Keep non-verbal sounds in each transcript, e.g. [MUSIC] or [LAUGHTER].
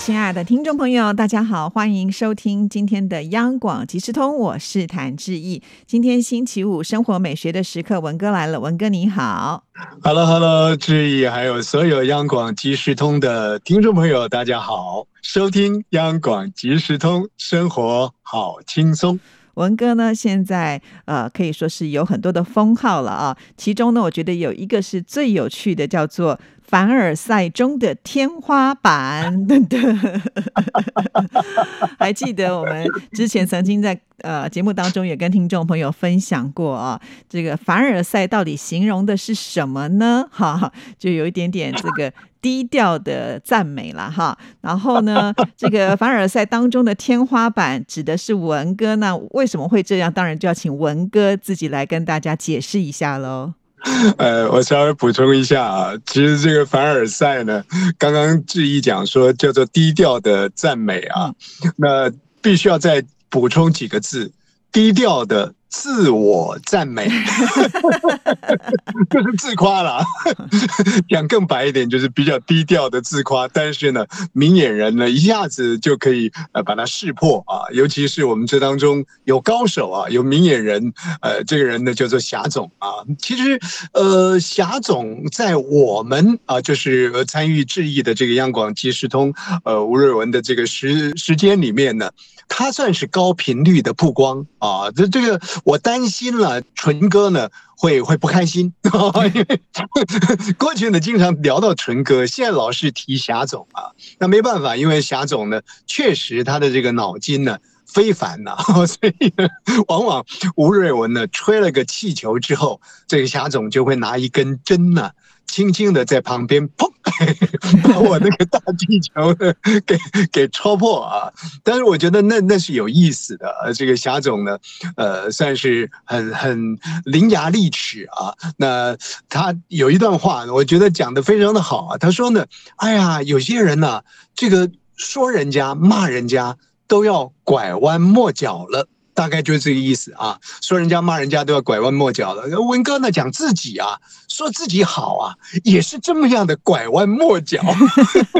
亲爱的听众朋友，大家好，欢迎收听今天的央广即时通，我是谭志毅。今天星期五，生活美学的时刻，文哥来了，文哥你好。Hello，Hello，志毅，还有所有央广即时通的听众朋友，大家好，收听央广即时通，生活好轻松。文哥呢，现在呃可以说是有很多的封号了啊，其中呢，我觉得有一个是最有趣的，叫做。凡尔赛中的天花板，等等，还记得我们之前曾经在呃节目当中也跟听众朋友分享过啊，这个凡尔赛到底形容的是什么呢？哈，就有一点点这个低调的赞美了哈。然后呢，这个凡尔赛当中的天花板指的是文哥，那为什么会这样？当然就要请文哥自己来跟大家解释一下喽。呃，[LAUGHS] 我稍微补充一下啊，其实这个凡尔赛呢，刚刚志毅讲说叫做低调的赞美啊，那必须要再补充几个字，低调的。自我赞美，[LAUGHS] 就是自夸了。[LAUGHS] 讲更白一点，就是比较低调的自夸。但是呢，明眼人呢，一下子就可以呃把它识破啊。尤其是我们这当中有高手啊，有明眼人。呃，这个人呢叫做霞总啊。其实呃，霞总在我们啊，就是参与质疑的这个央广即时通呃吴瑞文的这个时时间里面呢。他算是高频率的曝光啊，这这个我担心了，纯哥呢会会不开心，[LAUGHS] 因为过去呢经常聊到纯哥，现在老是提霞总啊，那没办法，因为霞总呢确实他的这个脑筋呢非凡呐，[LAUGHS] 所以往往吴瑞文呢吹了个气球之后，这个霞总就会拿一根针呢。轻轻的在旁边砰，[LAUGHS] 把我那个大气球给 [LAUGHS] 给戳破啊！但是我觉得那那是有意思的。这个霞总呢，呃，算是很很伶牙俐齿啊。那他有一段话，我觉得讲的非常的好啊。他说呢，哎呀，有些人呢，这个说人家骂人家都要拐弯抹角了。大概就是这个意思啊，说人家骂人家都要拐弯抹角的。文哥呢讲自己啊，说自己好啊，也是这么样的拐弯抹角。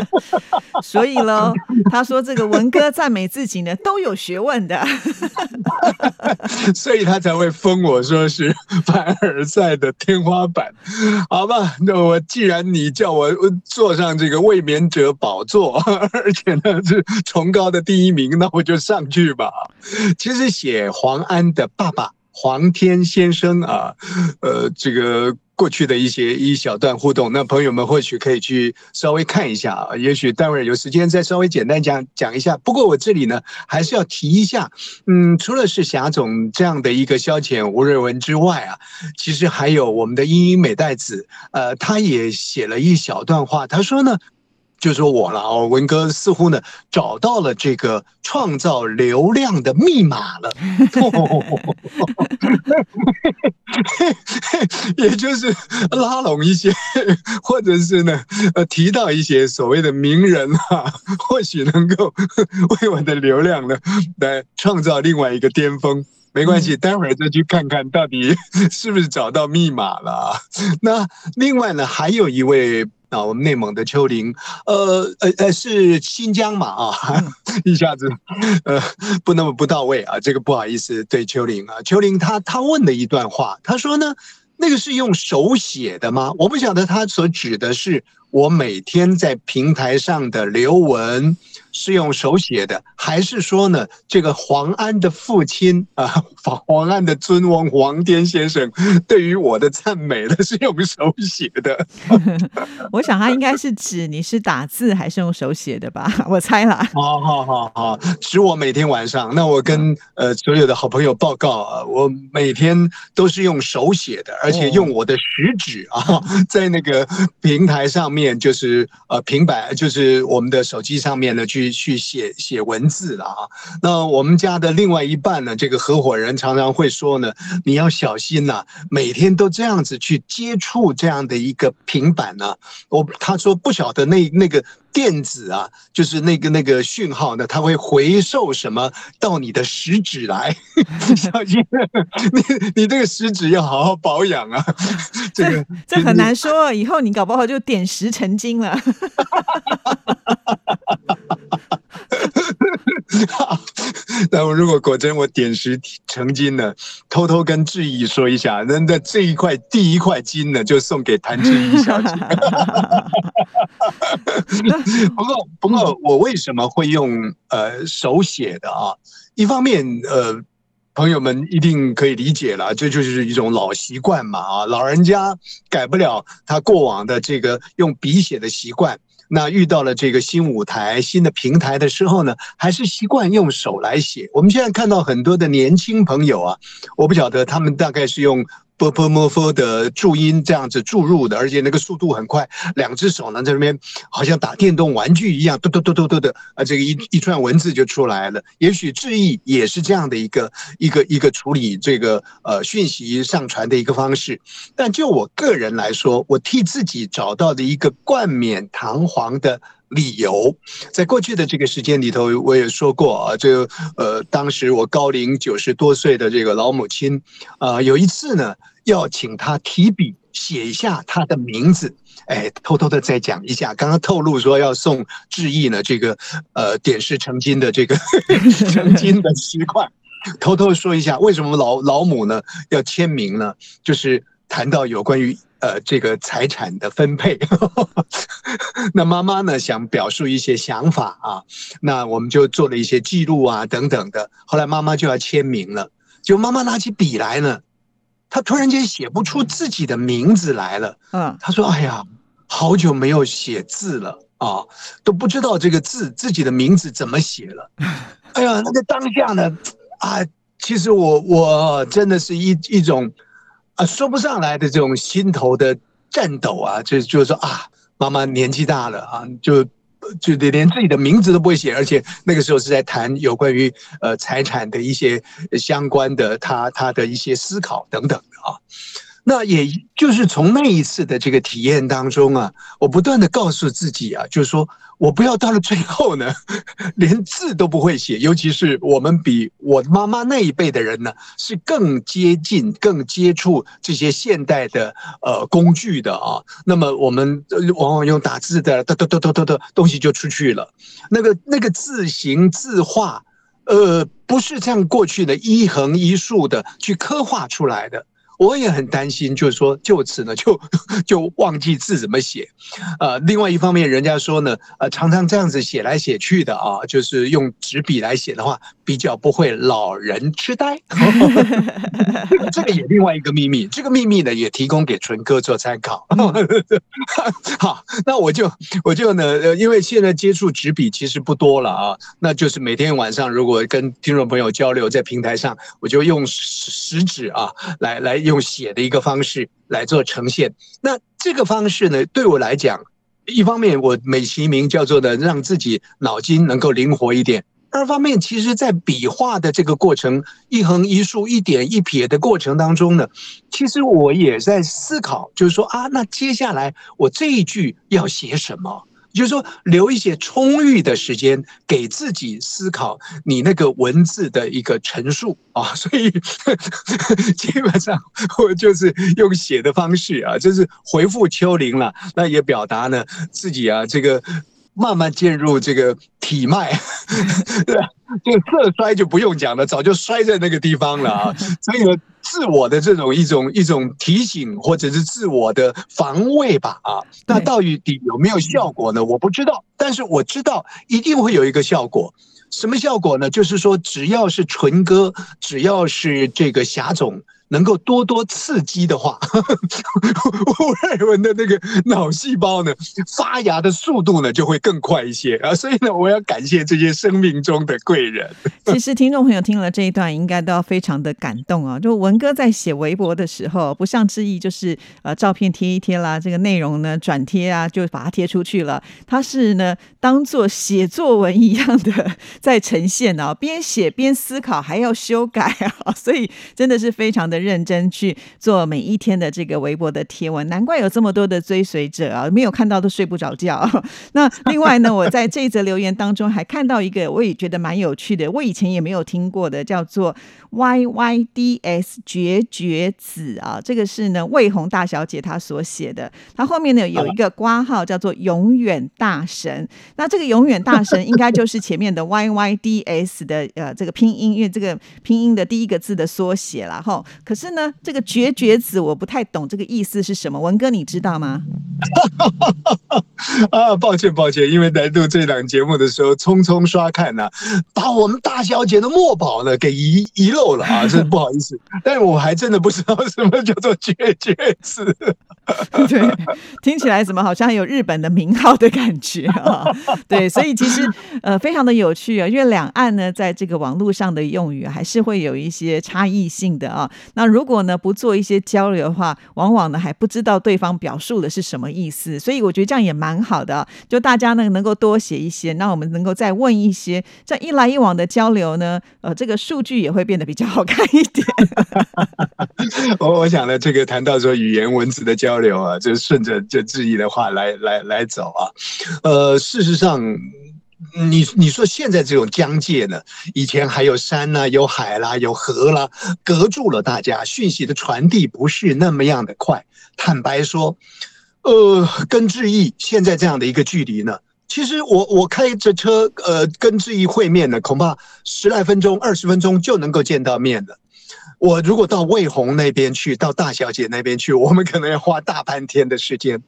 [LAUGHS] 所以呢，他说这个文哥赞美自己呢都有学问的，[LAUGHS] 所以他才会封我说是凡尔赛的天花板。好吧，那我既然你叫我坐上这个卫冕者宝座，[LAUGHS] 而且呢是崇高的第一名，那我就上去吧。其实写。写黄安的爸爸黄天先生啊，呃，这个过去的一些一小段互动，那朋友们或许可以去稍微看一下啊，也许待会儿有时间再稍微简单讲讲一下。不过我这里呢，还是要提一下，嗯，除了是霞总这样的一个消遣吴瑞文之外啊，其实还有我们的英英美代子，呃，他也写了一小段话，他说呢。就说我了哦，文哥似乎呢找到了这个创造流量的密码了，[LAUGHS] 也就是拉拢一些，或者是呢呃提到一些所谓的名人啊，或许能够为我的流量呢来创造另外一个巅峰。没关系，待会儿再去看看到底 [LAUGHS] 是不是找到密码了。[LAUGHS] 那另外呢，还有一位。啊，我们内蒙的丘陵，呃呃呃，是新疆嘛？啊，[LAUGHS] 一下子，呃，不那么不到位啊，这个不好意思，对丘陵啊，丘陵他他问的一段话，他说呢，那个是用手写的吗？我不晓得他所指的是我每天在平台上的留文。是用手写的，还是说呢？这个黄安的父亲 [LAUGHS] 啊，黄黄安的尊翁黄天先生 [LAUGHS] 对于我的赞美呢，是用手写的。[LAUGHS] 我想他应该是指你是打字还是用手写的吧？我猜了。好好好好，指我每天晚上，那我跟呃所有的好朋友报告啊，我每天都是用手写的，而且用我的食指啊，在那个平台上面。面就是呃平板，就是我们的手机上面呢去去写写文字了啊。那我们家的另外一半呢，这个合伙人常常会说呢，你要小心呐，每天都这样子去接触这样的一个平板呢。我他说不晓得那那个。电子啊，就是那个那个讯号呢，它会回收什么到你的食指来？[LAUGHS] 小心，你你这个食指要好好保养啊。[LAUGHS] 这个这很难说，以后你搞不好就点石成金了。[LAUGHS] [LAUGHS] 那我如果果真我点石成金了，偷偷跟志毅说一下，那那这一块第一块金呢，就送给谭志毅小姐。不 [LAUGHS] 过不过，我为什么会用呃手写的啊？一方面呃，朋友们一定可以理解了，这就是一种老习惯嘛啊，老人家改不了他过往的这个用笔写的习惯。那遇到了这个新舞台、新的平台的时候呢，还是习惯用手来写。我们现在看到很多的年轻朋友啊，我不晓得他们大概是用。啵啵么啵的注音这样子注入的，而且那个速度很快，两只手呢在那边好像打电动玩具一样，嘟嘟嘟嘟嘟的啊，这个一一串文字就出来了。也许智毅也是这样的一个一个一个处理这个呃讯息上传的一个方式。但就我个人来说，我替自己找到的一个冠冕堂皇的。理由，在过去的这个时间里头，我也说过啊，这个呃，当时我高龄九十多岁的这个老母亲，啊，有一次呢，要请他提笔写一下他的名字，哎，偷偷的再讲一下，刚刚透露说要送致意呢，这个呃，点石成金的这个 [LAUGHS] 成金的石块，偷偷说一下，为什么老老母呢要签名呢？就是谈到有关于。呃，这个财产的分配，[LAUGHS] 那妈妈呢想表述一些想法啊，那我们就做了一些记录啊等等的。后来妈妈就要签名了，就妈妈拿起笔来呢，她突然间写不出自己的名字来了。嗯，他说：“哎呀，好久没有写字了啊，都不知道这个字自己的名字怎么写了。[LAUGHS] ”哎呀，那个当下呢，啊，其实我我真的是一一种。啊，说不上来的这种心头的颤抖啊，就就是说啊，妈妈年纪大了啊，就就得连自己的名字都不会写，而且那个时候是在谈有关于呃财产的一些相关的他他的一些思考等等的啊。那也就是从那一次的这个体验当中啊，我不断的告诉自己啊，就是说我不要到了最后呢，连字都不会写。尤其是我们比我妈妈那一辈的人呢，是更接近、更接触这些现代的呃工具的啊。那么我们往往用打字的，哒哒哒哒哒的东西就出去了。那个那个字形字画，呃，不是像过去的一横一竖的去刻画出来的。我也很担心，就是说就此呢，[LAUGHS] 就就忘记字怎么写，呃，另外一方面，人家说呢，呃，常常这样子写来写去的啊，就是用纸笔来写的话，比较不会老人痴呆。[LAUGHS] 这个也另外一个秘密，这个秘密呢，也提供给纯哥做参考。[LAUGHS] 好，那我就我就呢，呃，因为现在接触纸笔其实不多了啊，那就是每天晚上如果跟听众朋友交流在平台上，我就用食指啊来来。用写的一个方式来做呈现，那这个方式呢，对我来讲，一方面我美其名叫做呢，让自己脑筋能够灵活一点；二方面，其实在笔画的这个过程，一横一竖、一点一撇的过程当中呢，其实我也在思考，就是说啊，那接下来我这一句要写什么？就是说，留一些充裕的时间给自己思考你那个文字的一个陈述啊，[LAUGHS] 所以 [LAUGHS] 基本上我就是用写的方式啊，就是回复秋玲了，那也表达呢自己啊这个。慢慢进入这个体脉，[LAUGHS] 对，这个色衰就不用讲了，早就衰在那个地方了啊。[LAUGHS] 所以呢，自我的这种一种一种提醒，或者是自我的防卫吧啊。那到底有没有效果呢？我不知道，但是我知道一定会有一个效果。什么效果呢？就是说，只要是纯哥，只要是这个霞总。能够多多刺激的话，吴瑞文的那个脑细胞呢，发芽的速度呢就会更快一些啊。所以呢，我要感谢这些生命中的贵人。[LAUGHS] 其实听众朋友听了这一段，应该都要非常的感动啊。就文哥在写微博的时候，不像志毅，就是呃照片贴一贴啦，这个内容呢转贴啊，就把它贴出去了。他是呢当做写作文一样的 [LAUGHS] 在呈现啊，边写边思考，还要修改啊，所以真的是非常的。认真去做每一天的这个微博的贴文，难怪有这么多的追随者啊！没有看到都睡不着觉。[LAUGHS] 那另外呢，我在这一则留言当中还看到一个，我也觉得蛮有趣的，我以前也没有听过的，叫做 Y Y D S 绝绝子啊，这个是呢魏红大小姐她所写的，她后面呢有一个挂号叫做永远大神。那这个永远大神应该就是前面的 Y Y D S 的呃这个拼音，因为这个拼音的第一个字的缩写了哈。可是呢，这个绝绝子我不太懂这个意思是什么，文哥你知道吗？[LAUGHS] 啊，抱歉抱歉，因为来录这档节目的时候匆匆刷看呢，把我们大小姐的墨宝呢给遗遗漏了 [LAUGHS] 啊，真不好意思。但是我还真的不知道什么叫做绝绝子，[LAUGHS] 对，听起来怎么好像有日本的名号的感觉啊？对，所以其实呃非常的有趣啊，因为两岸呢在这个网络上的用语还是会有一些差异性的啊。那如果呢不做一些交流的话，往往呢还不知道对方表述的是什么意思，所以我觉得这样也蛮好的。就大家呢能够多写一些，那我们能够再问一些，这样一来一往的交流呢，呃，这个数据也会变得比较好看一点。[LAUGHS] 我我想呢，这个谈到说语言文字的交流啊，就顺着这质疑的话来来来走啊。呃，事实上。你你说现在这种疆界呢？以前还有山呐，有海啦，有河啦，隔住了大家讯息的传递不是那么样的快。坦白说，呃，跟志毅现在这样的一个距离呢，其实我我开着车，呃，跟志毅会面呢，恐怕十来分钟、二十分钟就能够见到面了。我如果到魏红那边去，到大小姐那边去，我们可能要花大半天的时间。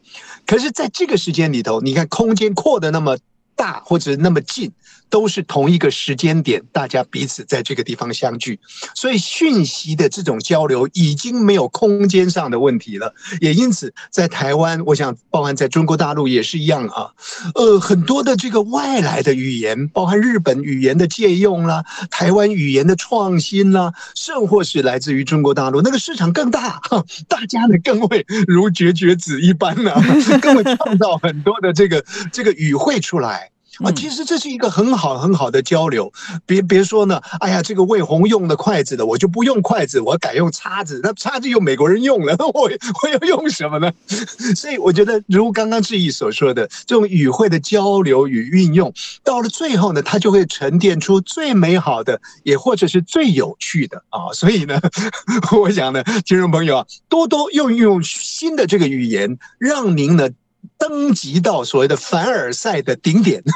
可是，在这个时间里头，你看空间扩的那么。大或者那么近，都是同一个时间点，大家彼此在这个地方相聚，所以讯息的这种交流已经没有空间上的问题了。也因此，在台湾，我想包含在中国大陆也是一样啊。呃，很多的这个外来的语言，包含日本语言的借用啦，台湾语言的创新啦，甚或是来自于中国大陆，那个市场更大，大家呢更会如绝绝子一般呢，[LAUGHS] 更会创造很多的这个这个语汇出来。啊，其实这是一个很好很好的交流。别别说呢，哎呀，这个魏红用的筷子的，我就不用筷子，我改用叉子。那叉子用美国人用了，[LAUGHS] 我我要用什么呢？[LAUGHS] 所以我觉得，如刚刚志毅所说的，这种语汇的交流与运用，到了最后呢，它就会沉淀出最美好的，也或者是最有趣的啊。所以呢，[LAUGHS] 我想呢，听众朋友啊，多多用用新的这个语言，让您呢。登级到所谓的凡尔赛的顶点，[LAUGHS]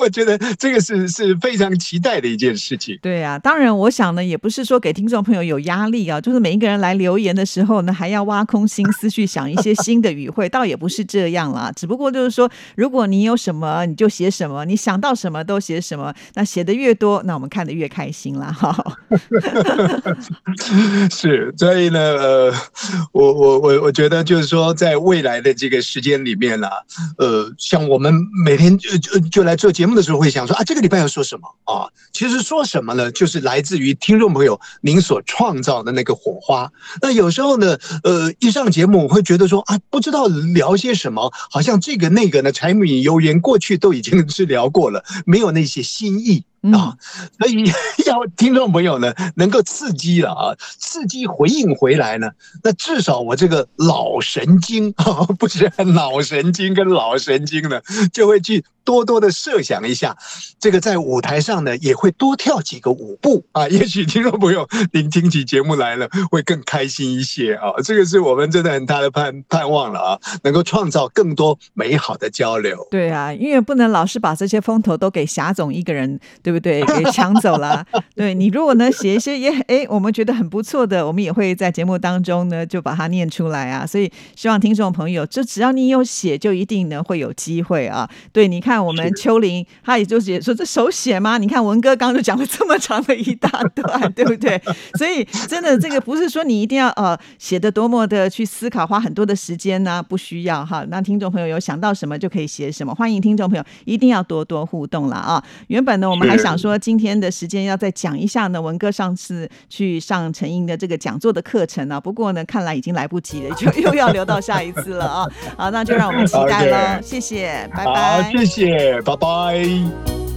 我觉得这个是是非常期待的一件事情。对啊，当然，我想呢，也不是说给听众朋友有压力啊，就是每一个人来留言的时候呢，还要挖空心思去想一些新的语汇，倒也不是这样啦。只不过就是说，如果你有什么，你就写什么，你想到什么都写什么，那写的越多，那我们看的越开心啦。哈。[LAUGHS] 是，所以呢，呃，我我我我觉得就是说。在未来的这个时间里面呢，呃，像我们每天就就就来做节目的时候，会想说啊，这个礼拜要说什么啊？其实说什么呢？就是来自于听众朋友您所创造的那个火花。那有时候呢，呃，一上节目我会觉得说啊，不知道聊些什么，好像这个那个呢，柴米油盐过去都已经是聊过了，没有那些新意。啊，所以 [LAUGHS] 要听众朋友呢能够刺激了啊，刺激回应回来呢，那至少我这个脑神经啊，[LAUGHS] 不是脑神经跟老神经呢，就会去。多多的设想一下，这个在舞台上呢也会多跳几个舞步啊，[LAUGHS] 也许听众朋友您听起节目来了会更开心一些啊，这个是我们真的很大的盼盼望了啊，能够创造更多美好的交流。对啊，因为不能老是把这些风头都给霞总一个人，对不对？[LAUGHS] 给抢走了。对你如果呢写一些也 [LAUGHS] 哎我们觉得很不错的，我们也会在节目当中呢就把它念出来啊。所以希望听众朋友，就只要你有写，就一定呢会有机会啊。对，你看。看我们秋林，他也就解说这手写吗？你看文哥刚刚就讲了这么长的一大段，对不对？[LAUGHS] 所以真的这个不是说你一定要呃写的多么的去思考，花很多的时间呢，不需要哈。那听众朋友有想到什么就可以写什么，欢迎听众朋友一定要多多互动了啊！原本呢，我们还想说今天的时间要再讲一下呢，文哥上次去上陈英的这个讲座的课程呢，不过呢，看来已经来不及了，就 [LAUGHS] 又要留到下一次了啊！好，那就让我们期待了，谢谢，拜拜，谢谢，拜拜。